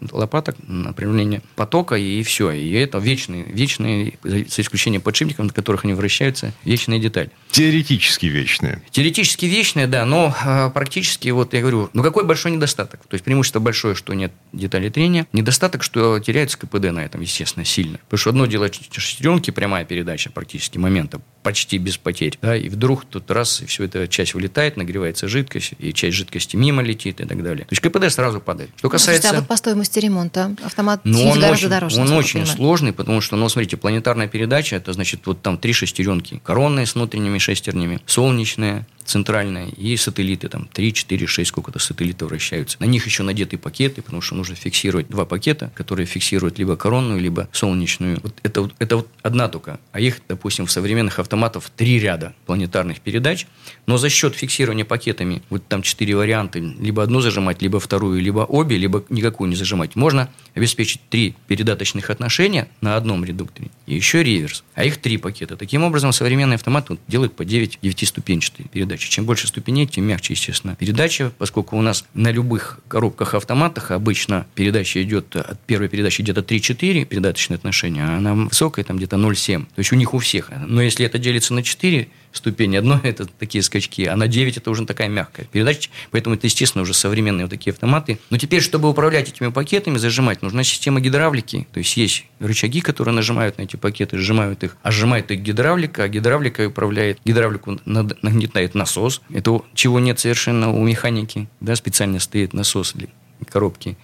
направление потока, и все. И это вечные, вечные, за исключением подшипников, на которых они вращаются, вечная деталь. Теоретически вечная. Теоретически вечная, да, но э, практически, вот я говорю, ну какой большой недостаток? То есть преимущество большое, что нет деталей трения. Недостаток, что теряется КПД на этом, естественно, сильно. Потому что одно дело шестеренки, прямая передача практически момента, почти без потерь. Да, и вдруг тут раз, и все эта часть вылетает, нагревается жидкость, и часть жидкости мимо летит и так далее. То есть КПД сразу падает. Что касается... Слушайте, а вот по стоимости ремонта автомат ну, он гораздо очень, дороже. Он очень понимаю. сложный, потому что, ну, смотрите, планетарная передача, это значит вот там три шестеренки. Коронные с внутренними шестернями, солнечные, центральная, и сателлиты, там 3, 4, 6, сколько-то сателлитов вращаются. На них еще надеты пакеты, потому что нужно фиксировать два пакета, которые фиксируют либо коронную, либо солнечную. Вот это, это вот одна только. А их, допустим, в современных автоматах три ряда планетарных передач. Но за счет фиксирования пакетами, вот там четыре варианта, либо одну зажимать, либо вторую, либо обе, либо никакую не зажимать, можно обеспечить три передаточных отношения на одном редукторе. И еще реверс. А их три пакета. Таким образом, современный автомат делает по 9 девятиступенчатые передачи передачи. Чем больше ступеней, тем мягче, естественно, передача, поскольку у нас на любых коробках-автоматах обычно передача идет, от первой передачи где-то 3-4 передаточные отношения, а она высокая, там где-то 0,7. То есть у них у всех. Но если это делится на 4, ступени. Одно – это такие скачки, а на 9 – это уже такая мягкая передача. Поэтому это, естественно, уже современные вот такие автоматы. Но теперь, чтобы управлять этими пакетами, зажимать, нужна система гидравлики. То есть, есть рычаги, которые нажимают на эти пакеты, сжимают их, а сжимает их гидравлика, а гидравлика управляет, гидравлику нагнетает насос. Это чего нет совершенно у механики. Да, специально стоит насос для коробки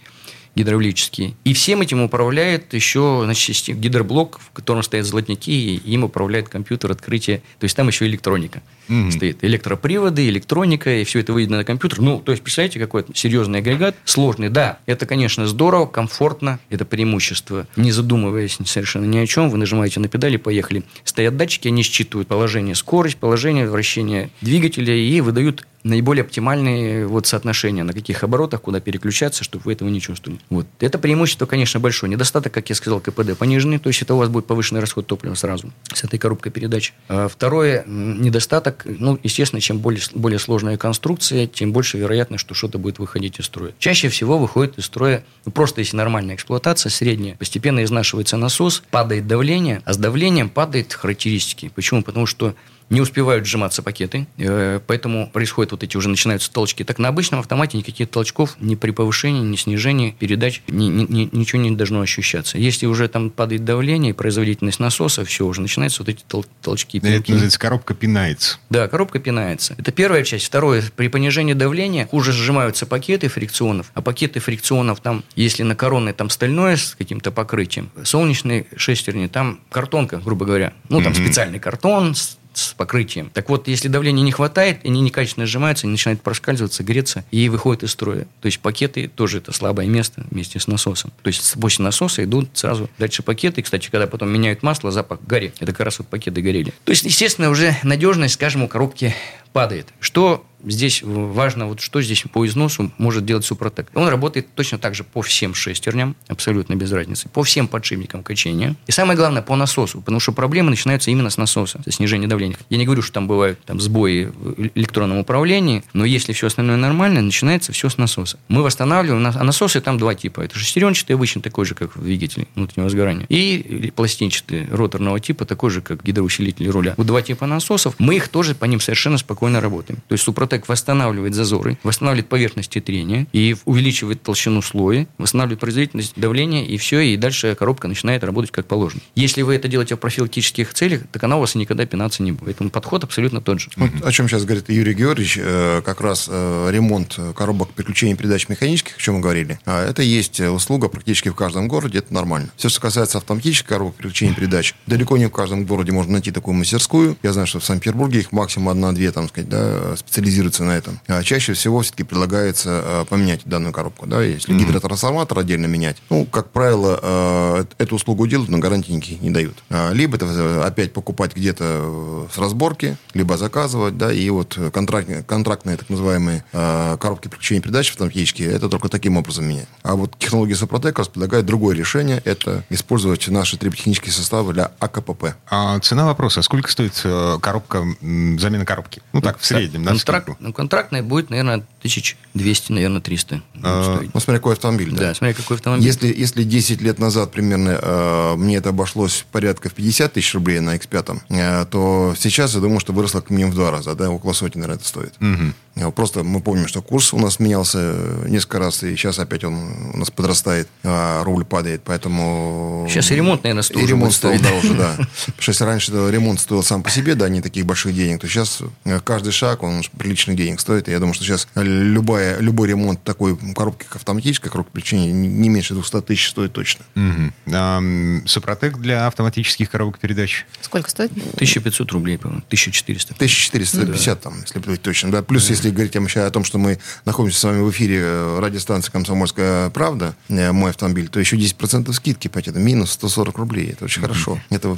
гидравлические. И всем этим управляет еще значит, гидроблок, в котором стоят золотники, и им управляет компьютер открытия. То есть там еще электроника mm-hmm. стоит. Электроприводы, электроника, и все это выйдено на компьютер. Ну, то есть, представляете, какой серьезный агрегат, сложный. Да, это, конечно, здорово, комфортно, это преимущество. Не задумываясь совершенно ни о чем, вы нажимаете на педали, поехали. Стоят датчики, они считывают положение, скорость, положение вращения двигателя и выдают наиболее оптимальные вот соотношения, на каких оборотах, куда переключаться, чтобы вы этого не чувствовали. Вот. Это преимущество, конечно, большое. Недостаток, как я сказал, КПД пониженный, то есть это у вас будет повышенный расход топлива сразу с этой коробкой передач. А второе, недостаток, ну, естественно, чем более, более сложная конструкция, тем больше вероятность, что что-то будет выходить из строя. Чаще всего выходит из строя, ну, просто если нормальная эксплуатация, средняя, постепенно изнашивается насос, падает давление, а с давлением падает характеристики. Почему? Потому что не успевают сжиматься пакеты, э, поэтому происходят вот эти уже начинаются толчки. Так на обычном автомате никаких толчков ни при повышении, ни снижении передач ни, ни, ничего не должно ощущаться. Если уже там падает давление, производительность насоса, все, уже начинаются вот эти тол толчки. Пинки. Это называется коробка пинается. Да, коробка пинается. Это первая часть. Второе, при понижении давления хуже сжимаются пакеты фрикционов, а пакеты фрикционов там, если на коронной там стальное с каким-то покрытием, солнечные шестерни, там картонка, грубо говоря. Ну, там mm-hmm. специальный картон, с покрытием. Так вот, если давления не хватает, они некачественно сжимаются, они начинают проскальзываться, греться и выходят из строя. То есть пакеты тоже это слабое место вместе с насосом. То есть после насоса идут сразу дальше пакеты. И, кстати, когда потом меняют масло, запах гари. Это как раз вот пакеты горели. То есть, естественно, уже надежность, скажем, у коробки падает. Что здесь важно, вот что здесь по износу может делать Супротек. Он работает точно так же по всем шестерням, абсолютно без разницы, по всем подшипникам качения. И самое главное, по насосу, потому что проблемы начинаются именно с насоса, со снижения давления. Я не говорю, что там бывают там, сбои в электронном управлении, но если все остальное нормально, начинается все с насоса. Мы восстанавливаем, а насосы там два типа. Это шестеренчатый, обычно такой же, как в двигателе внутреннего сгорания, и пластинчатый роторного типа, такой же, как гидроусилитель руля. Вот два типа насосов, мы их тоже по ним совершенно спокойно работаем. То есть Супротек восстанавливает зазоры, восстанавливает поверхности трения и увеличивает толщину слоя, восстанавливает производительность давления, и все, и дальше коробка начинает работать как положено. Если вы это делаете в профилактических целях, так она у вас никогда пинаться не будет. Поэтому подход абсолютно тот же. Вот о чем сейчас говорит Юрий Георгиевич, э, как раз э, ремонт коробок переключения передач механических, о чем мы говорили. А это есть услуга практически в каждом городе, это нормально. Все, что касается автоматических коробок переключения передач, далеко не в каждом городе можно найти такую мастерскую. Я знаю, что в Санкт-Петербурге их максимум одна-две, там сказать, да, специализируется на этом. А чаще всего все-таки предлагается э, поменять данную коробку. Да, если mm-hmm. гидротрансформатор отдельно менять, ну, как правило, э, эту услугу делают, но гарантии никаких не дают. А, либо это опять покупать где-то с разборки, либо заказывать, да, и вот контракт, контрактные так называемые коробки переключения передач автоматические, это только таким образом менять. А вот технология Супротек предлагает другое решение, это использовать наши триботехнические составы для АКПП. А цена вопроса, сколько стоит коробка, замена коробки? Ну так, в среднем, на контракт, ну, контрактная будет, наверное, 1200, наверное, 300. А, ну, смотря какой автомобиль. Да, да смотря какой автомобиль. Если, если 10 лет назад примерно э, мне это обошлось порядка в 50 тысяч рублей на X5, э, то сейчас я думаю, что выросло как минимум в два раза, да, около сотни, наверное, это стоит. Угу. Просто мы помним, что курс у нас менялся несколько раз, и сейчас опять он у нас подрастает, а рубль падает, поэтому... Сейчас и ремонт, наверное, стоит. И ремонт стоил, да, уже, да. <laughs> Потому что если раньше ремонт стоил сам по себе, да, не таких больших денег, то сейчас э, каждый шаг, он приличных денег стоит. И я думаю, что сейчас любая, любой ремонт такой коробки, как автоматической коробки переключения, не меньше 200 тысяч стоит точно. Угу. А, Супротек для автоматических коробок передач? Сколько стоит? 1500 рублей, по-моему, 1400. 1450 да. там, если быть точно. Да. Плюс, да. если говорить еще о том, что мы находимся с вами в эфире э, радиостанции «Комсомольская правда», э, мой автомобиль, то еще 10% скидки, понимаете, это минус 140 рублей. Это очень mm-hmm. хорошо. Это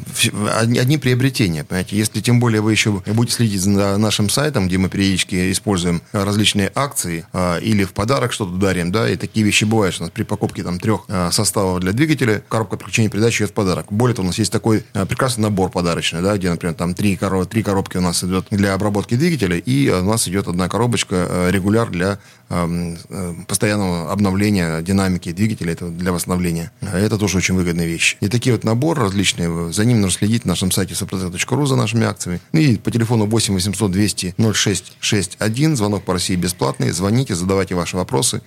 одни приобретения, понимаете. Если тем более вы еще будете следить за нашим сайтом, где мы периодически используем различные акции а, или в подарок что-то дарим, да, и такие вещи бывают, у нас при покупке там трех а, составов для двигателя коробка переключения передач идет в подарок. Более того, у нас есть такой прекрасный набор подарочный, да, где, например, там три, короб, три коробки у нас идет для обработки двигателя, и у нас идет одна коробочка регуляр для э, постоянного обновления динамики двигателя, это для восстановления. Это тоже очень выгодная вещь. И такие вот наборы различные, за ним нужно следить на нашем сайте сопротек.ру за нашими акциями. Ну и по телефону 8 800 200 0661, звонок по России бесплатный, звоните, задавайте ваши вопросы,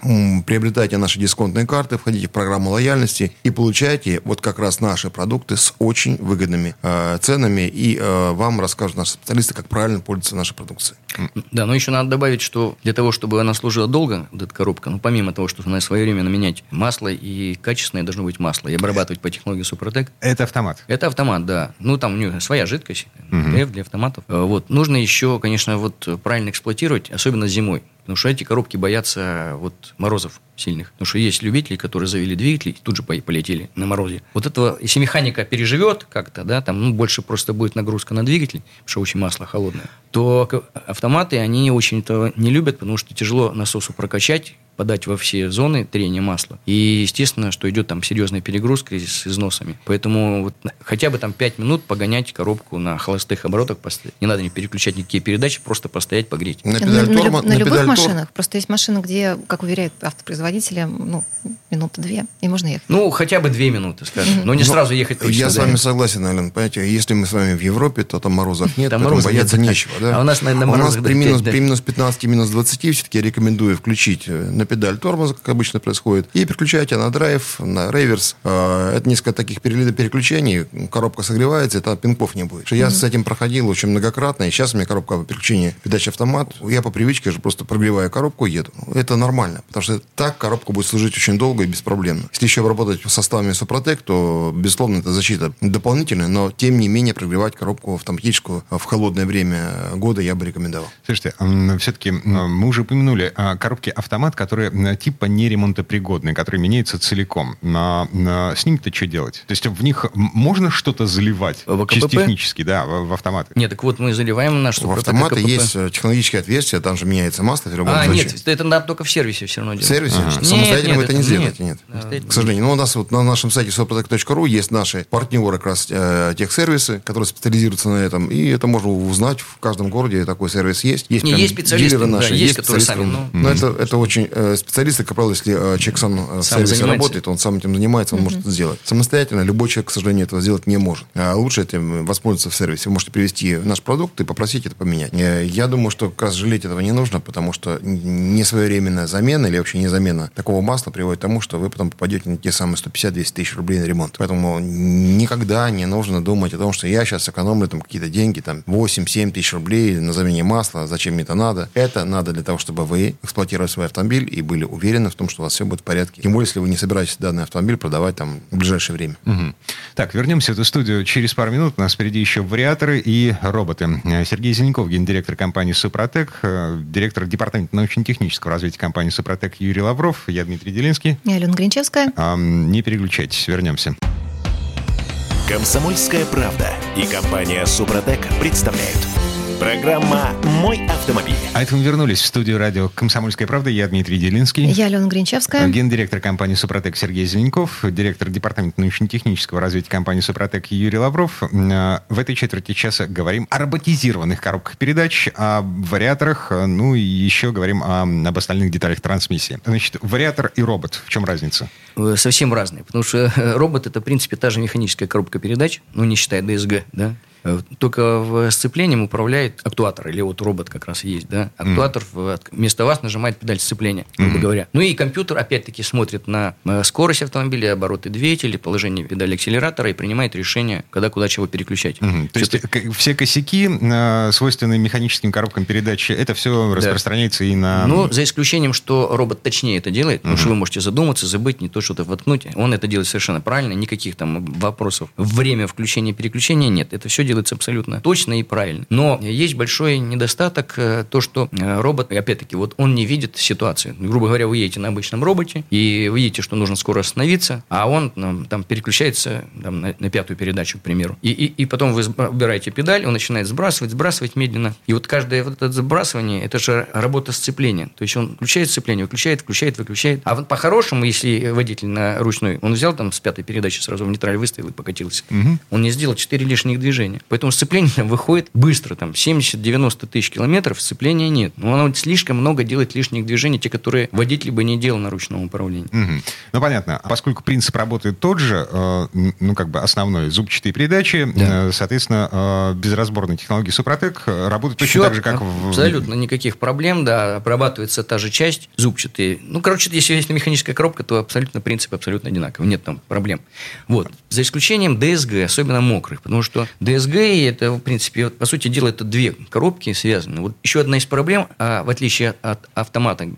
приобретайте наши дисконтные карты, входите в программу лояльности и получайте вот как раз наши продукты с очень выгодными э, ценами, и э, вам расскажут наши специалисты, как правильно пользоваться нашей продукцией. Да, но еще надо добавить, что для того, чтобы она служила долго, вот эта коробка, ну, помимо того, что на свое время менять масло и качественное должно быть масло, и обрабатывать по технологии Супротек. Это автомат? Это автомат, да. Ну, там у него своя жидкость, угу. для автоматов. Э, вот. Нужно еще, конечно, вот правильно эксплуатировать, особенно зимой. Потому что эти коробки боятся вот морозов сильных. Потому что есть любители, которые завели двигатели и тут же полетели на морозе. Вот этого, если механика переживет как-то, да, там ну, больше просто будет нагрузка на двигатель, потому что очень масло холодное, то автоматы, они очень этого не любят, потому что тяжело насосу прокачать, подать во все зоны трения масла. И, естественно, что идет там серьезная перегрузка с износами. Поэтому вот хотя бы там 5 минут погонять коробку на холостых оборотах. Не надо не переключать никакие передачи, просто постоять, погреть. На, педаль на, на, на, на любых машинах. Просто есть машины, где, как уверяют автопроизводители, ну, минуты две, и можно ехать. Ну, хотя бы две минуты, скажем. Но не Но сразу ехать точно. Я с вами согласен, Ален. Понимаете, если мы с вами в Европе, то там морозов нет, там морозов бояться нет. нечего. Да? А у нас, наверное, морозов, У нас при минус, при минус 15, минус 20 все-таки я рекомендую включить э, на педаль тормоза, как обычно происходит, и переключаете на драйв, на реверс. А, это несколько таких переключений, коробка согревается, это пинков не будет. Я mm-hmm. с этим проходил очень многократно, и сейчас у меня коробка переключения передач автомат. Я по привычке же просто прогреваю коробку и еду. Это нормально, потому что так коробка будет служить очень долго и беспроблемно. Если еще обработать составами Супротек, то, безусловно, это защита дополнительная, но, тем не менее, прогревать коробку автоматическую в холодное время года я бы рекомендовал. Слушайте, все-таки мы уже упомянули коробки автомат, которые типа неремонтопригодные, которые меняются целиком. Но, но с ними-то что делать? То есть в них можно что-то заливать? В Чисто технически, да, в, в автоматы. Нет, так вот мы заливаем наш В автоматы есть э, технологическое отверстие, там же меняется масло в любом а, случае. нет, это надо только в сервисе все равно делать. В сервисе? Ага. Самостоятельно нет, вы это не сделаете? Нет. нет. К сожалению. Но ну, у нас вот на нашем сайте soprotec.ru есть наши партнеры как раз э, тех сервисы, которые специализируются на этом. И это можно узнать в каждом городе такой сервис есть. Есть, не, есть специалисты, наши, да, есть, есть которые сами. Ну, но это, это очень э, специалисты, как правило, если э, человек сам, э, в сервисе занимается. работает, он сам этим занимается, он mm-hmm. может это сделать. Самостоятельно любой человек, к сожалению, этого сделать не может. А лучше этим воспользоваться в сервисе. Вы можете привести наш продукт и попросить это поменять. Э, я думаю, что как раз жалеть этого не нужно, потому что несвоевременная замена или вообще не замена такого масла приводит к тому, что вы потом попадете на те самые 150-200 тысяч рублей на ремонт. Поэтому никогда не нужно думать о том, что я сейчас экономлю там какие-то деньги, там 8-7 тысяч рублей на замене масла, зачем мне это надо. Это надо для того, чтобы вы эксплуатировали свой автомобиль и были уверены в том, что у вас все будет в порядке. Тем более, если вы не собираетесь данный автомобиль продавать там в ближайшее время. Угу. Так, вернемся в эту студию через пару минут. У нас впереди еще вариаторы и роботы. Сергей Зеленков, гендиректор компании «Супротек», э, директор департамента научно-технического развития компании «Супротек» Юрий Лавров, я Дмитрий Делинский. Я Алена Гринчевская. А, не переключайтесь, вернемся. Комсомольская правда и компания «Супротек» представляют – Программа «Мой автомобиль». А это мы вернулись в студию радио «Комсомольская правда». Я Дмитрий Делинский. Я Алена Гринчевская. Гендиректор компании «Супротек» Сергей Зеленков. Директор департамента научно-технического развития компании «Супротек» Юрий Лавров. Э, в этой четверти часа говорим о роботизированных коробках передач, о вариаторах, ну и еще говорим о, об остальных деталях трансмиссии. Значит, вариатор и робот. В чем разница? Э, совсем разные. Потому что э, робот – это, в принципе, та же механическая коробка передач, ну, не считая DSG, да, Э, только в сцеплением управляет актуатор, или вот робот как раз есть, да. Актуатор mm. вместо вас нажимает педаль сцепления, грубо mm. говоря. Ну и компьютер опять-таки смотрит на э, скорость автомобиля, обороты двигателя, положение педали акселератора и принимает решение, когда куда чего переключать. Mm. То есть все косяки, свойственные механическим коробкам передачи, это все да. распространяется и на... Ну, за исключением, что робот точнее это делает, mm. потому что вы можете задуматься, забыть, не то что-то воткнуть. Он это делает совершенно правильно, никаких там вопросов. Время включения переключения нет. Это все делает делается абсолютно точно и правильно. Но есть большой недостаток, э, то, что э, робот, опять-таки, вот он не видит ситуацию. Грубо говоря, вы едете на обычном роботе, и вы видите, что нужно скоро остановиться, а он ну, там переключается там, на, на пятую передачу, к примеру. И, и, и потом вы убираете педаль, он начинает сбрасывать, сбрасывать медленно. И вот каждое вот это сбрасывание, это же работа сцепления. То есть он включает сцепление, выключает, включает, выключает. А вот по-хорошему, если водитель на ручной, он взял там с пятой передачи сразу в нейтраль выставил и покатился. Угу. Он не сделал 4 лишних движения. Поэтому сцепление <laughs> выходит быстро, там 70-90 тысяч километров, сцепления нет. Но оно слишком много делает лишних движений, те, которые водитель бы не делал на ручном управлении. Угу. Ну, понятно. Поскольку принцип работает тот же, э, ну, как бы основной, зубчатые передачи, да. э, соответственно, э, безразборные технологии Супротек работают точно Все, так же, как в... Абсолютно никаких проблем, да, обрабатывается та же часть, зубчатые. Ну, короче, если есть механическая коробка, то абсолютно принцип абсолютно одинаковый, нет там проблем. Вот. За исключением DSG, особенно мокрых, потому что DSG это, в принципе, по сути дела, это две коробки связаны. Вот еще одна из проблем, а, в отличие от автомата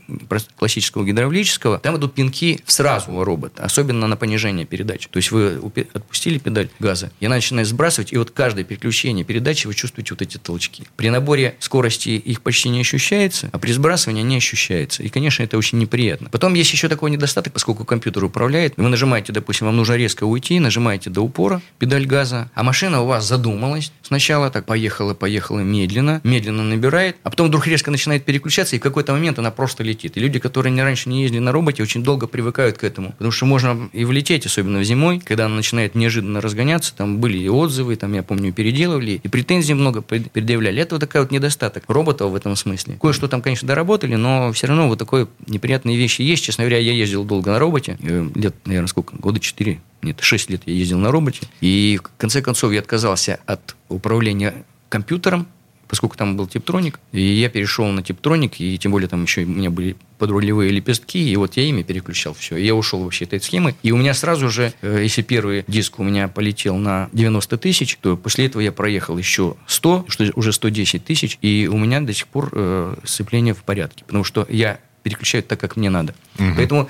классического гидравлического, там идут пинки сразу у робота, особенно на понижение передач. То есть вы отпустили педаль газа, и она начинает сбрасывать, и вот каждое переключение передачи вы чувствуете вот эти толчки. При наборе скорости их почти не ощущается, а при сбрасывании они ощущаются. И, конечно, это очень неприятно. Потом есть еще такой недостаток, поскольку компьютер управляет. Вы нажимаете, допустим, вам нужно резко уйти, нажимаете до упора педаль газа, а машина у вас задумалась, Сначала так поехала, поехала медленно, медленно набирает, а потом вдруг резко начинает переключаться, и в какой-то момент она просто летит. И люди, которые не раньше не ездили на роботе, очень долго привыкают к этому. Потому что можно и влететь, особенно зимой, когда она начинает неожиданно разгоняться. Там были и отзывы, там, я помню, переделывали, и претензий много предъявляли. Это вот такой вот недостаток роботов в этом смысле. Кое-что там, конечно, доработали, но все равно вот такой неприятные вещи есть. Честно говоря, я ездил долго на роботе, э, лет, наверное, сколько, года четыре нет, 6 лет я ездил на роботе. И в конце концов я отказался от управления компьютером, поскольку там был типтроник, и я перешел на типтроник, и тем более там еще у меня были подрулевые лепестки, и вот я ими переключал все. И я ушел вообще этой схемы, и у меня сразу же, э, если первый диск у меня полетел на 90 тысяч, то после этого я проехал еще 100, что уже 110 тысяч, и у меня до сих пор э, сцепление в порядке, потому что я переключаю так, как мне надо. Угу. Поэтому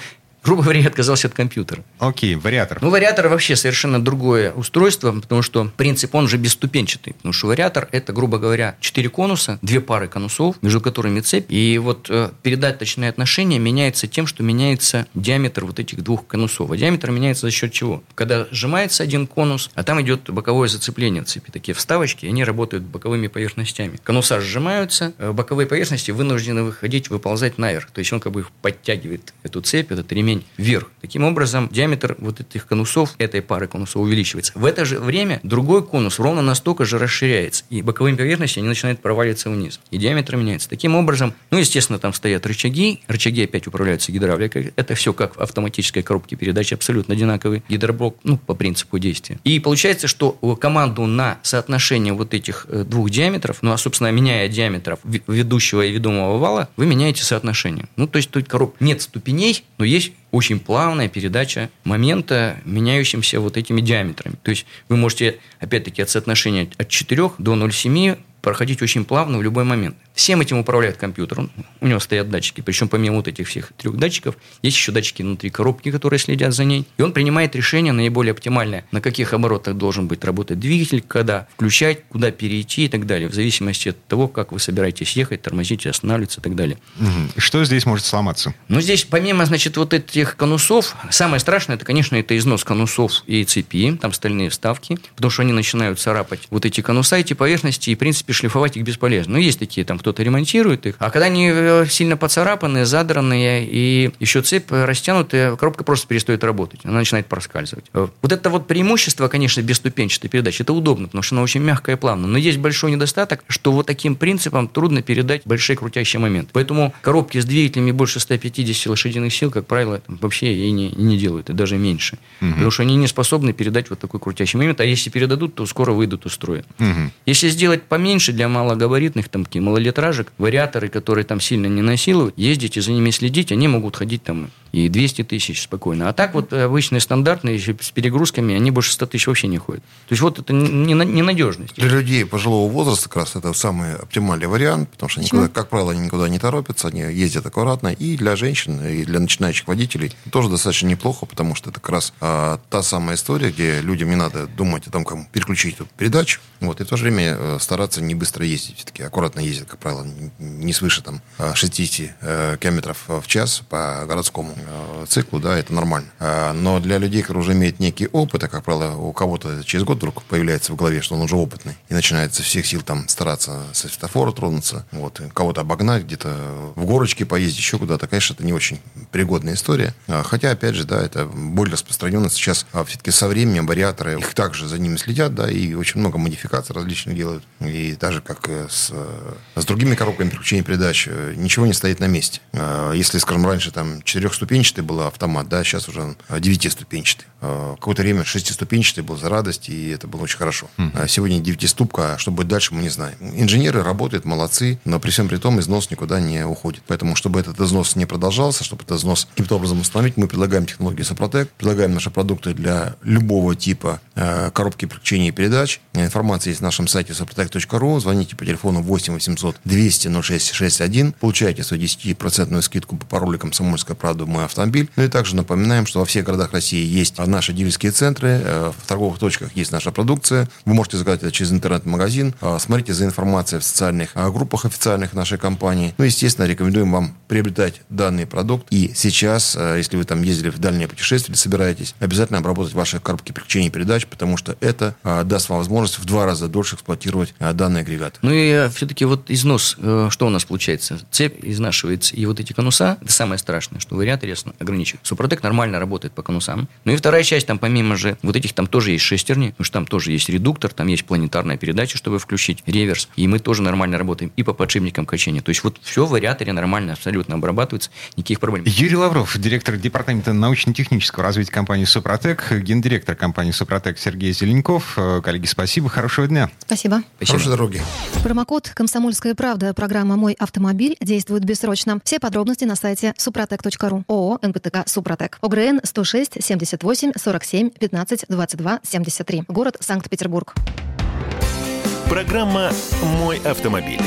грубо говоря, я отказался от компьютера. Окей, вариатор. Ну, вариатор вообще совершенно другое устройство, потому что принцип, он же бесступенчатый. Потому что вариатор – это, грубо говоря, четыре конуса, две пары конусов, между которыми цепь. И вот э, передаточное отношение меняется тем, что меняется диаметр вот этих двух конусов. А диаметр меняется за счет чего? Когда сжимается один конус, а там идет боковое зацепление цепи, такие вставочки, они работают боковыми поверхностями. Конуса сжимаются, э, боковые поверхности вынуждены выходить, выползать наверх. То есть он как бы их подтягивает, эту цепь, этот ремень ремень вверх. Таким образом, диаметр вот этих конусов, этой пары конусов увеличивается. В это же время другой конус ровно настолько же расширяется. И боковые поверхности, они начинают проваливаться вниз. И диаметр меняется. Таким образом, ну, естественно, там стоят рычаги. Рычаги опять управляются гидравликой. Это все как в автоматической коробке передач, абсолютно одинаковый гидроблок, ну, по принципу действия. И получается, что команду на соотношение вот этих э, двух диаметров, ну, а, собственно, меняя диаметров ведущего и ведомого вала, вы меняете соотношение. Ну, то есть тут короб нет ступеней, но есть очень плавная передача момента, меняющимся вот этими диаметрами. То есть вы можете, опять-таки, от соотношения от 4 до 0,7 проходить очень плавно в любой момент. Всем этим управляет компьютер. У него стоят датчики. Причем помимо вот этих всех трех датчиков, есть еще датчики внутри коробки, которые следят за ней. И он принимает решение наиболее оптимальное, на каких оборотах должен быть работать двигатель, когда включать, куда перейти и так далее. В зависимости от того, как вы собираетесь ехать, тормозить, останавливаться и так далее. Угу. Что здесь может сломаться? Ну, здесь помимо, значит, вот этих конусов, самое страшное, это, конечно, это износ конусов и цепи, там стальные вставки, потому что они начинают царапать вот эти конуса, эти поверхности, и, в принципе, шлифовать их бесполезно. Но есть такие там, кто-то ремонтирует их. А когда они э, сильно поцарапанные, задранные и еще цепь растянутая, коробка просто перестает работать. Она начинает проскальзывать. Э, вот это вот преимущество, конечно, бесступенчатой передачи. Это удобно, потому что она очень мягкая и плавная. Но есть большой недостаток, что вот таким принципом трудно передать большой крутящий момент. Поэтому коробки с двигателями больше 150 лошадиных сил, как правило, вообще и не, и не делают, и даже меньше. Угу. Потому что они не способны передать вот такой крутящий момент. А если передадут, то скоро выйдут из строя. Угу. Если сделать поменьше для малогабаритных, там, короткометражек, вариаторы, которые там сильно не насилуют, ездите за ними следить, они могут ходить там и 200 тысяч спокойно. А так вот обычные стандартные с перегрузками, они больше 100 тысяч вообще не ходят. То есть вот это ненадежность. Для людей пожилого возраста как раз это самый оптимальный вариант, потому что, никуда, как правило, они никуда не торопятся, они ездят аккуратно. И для женщин, и для начинающих водителей тоже достаточно неплохо, потому что это как раз а, та самая история, где людям не надо думать о том, как переключить эту передачу, вот, и в то же время а, стараться не быстро ездить, все-таки аккуратно ездить, как правило, не свыше там 60 э, километров в час по городскому Э, циклу, да, это нормально. А, но для людей, которые уже имеют некий опыт, а, как правило, у кого-то через год вдруг появляется в голове, что он уже опытный, и начинает со всех сил там стараться со светофора тронуться, вот, кого-то обогнать, где-то в горочке поездить, еще куда-то, конечно, это не очень пригодная история. А, хотя, опять же, да, это более распространенно сейчас. А все-таки со временем вариаторы, их также за ними следят, да, и очень много модификаций различных делают. И даже как э, с, э, с другими коробками переключения передач, ничего не стоит на месте. Если, скажем, раньше там четырехступенчатый был автомат, да, сейчас уже девятиступенчатый. А, какое-то время шестиступенчатый был за радость, и это было очень хорошо. Mm-hmm. Сегодня девятиступка, а что будет дальше, мы не знаем. Инженеры работают, молодцы, но при всем при том износ никуда не уходит. Поэтому, чтобы этот износ не продолжался, чтобы этот износ каким-то образом установить, мы предлагаем технологию Сопротек, предлагаем наши продукты для любого типа э, коробки переключения и передач. Информация есть на нашем сайте soprotec.ru. Звоните по телефону 8 800 200 0661. Получаете свою 10% скидку по паролю «Комсомольская правда» мой автомобиль. Ну и также напоминаем, что во всех городах России есть наши дилерские центры, э, в торговых точках есть наша продукция. Вы можете заказать это через интернет-магазин. Э, смотрите за информацией в социальных э, группах официальных нашей компании. Ну, естественно, рекомендуем вам приобретать данный продукт. И сейчас, если вы там ездили в дальнее путешествие или собираетесь, обязательно обработать ваши коробки переключения передач, потому что это даст вам возможность в два раза дольше эксплуатировать данный агрегат. Ну и все-таки вот износ, что у нас получается? Цепь изнашивается, и вот эти конуса, это самое страшное, что вариант ограничивать. Супротек нормально работает по конусам. Ну и вторая часть, там помимо же вот этих, там тоже есть шестерни, потому что там тоже есть редуктор, там есть планетарная передача, чтобы включить реверс. И мы тоже нормально работаем и по подшипникам качения. То есть вот все в вариаторе нормально абсолютно обрабатывается, никаких проблем. Юрий Лавров, директор департамента научно-технического развития компании Супротек, гендиректор компании Супротек Сергей Зеленков. Э, коллеги, спасибо, хорошего дня. Спасибо. спасибо. Дороги. Промокод «Комсомольская правда» программа «Мой автомобиль» действует бессрочно. Все подробности на сайте супротек.ру. ООО «НПТК Супротек». ОГРН 106 78 47 15 22 73. Город Санкт-Петербург. Программа «Мой автомобиль».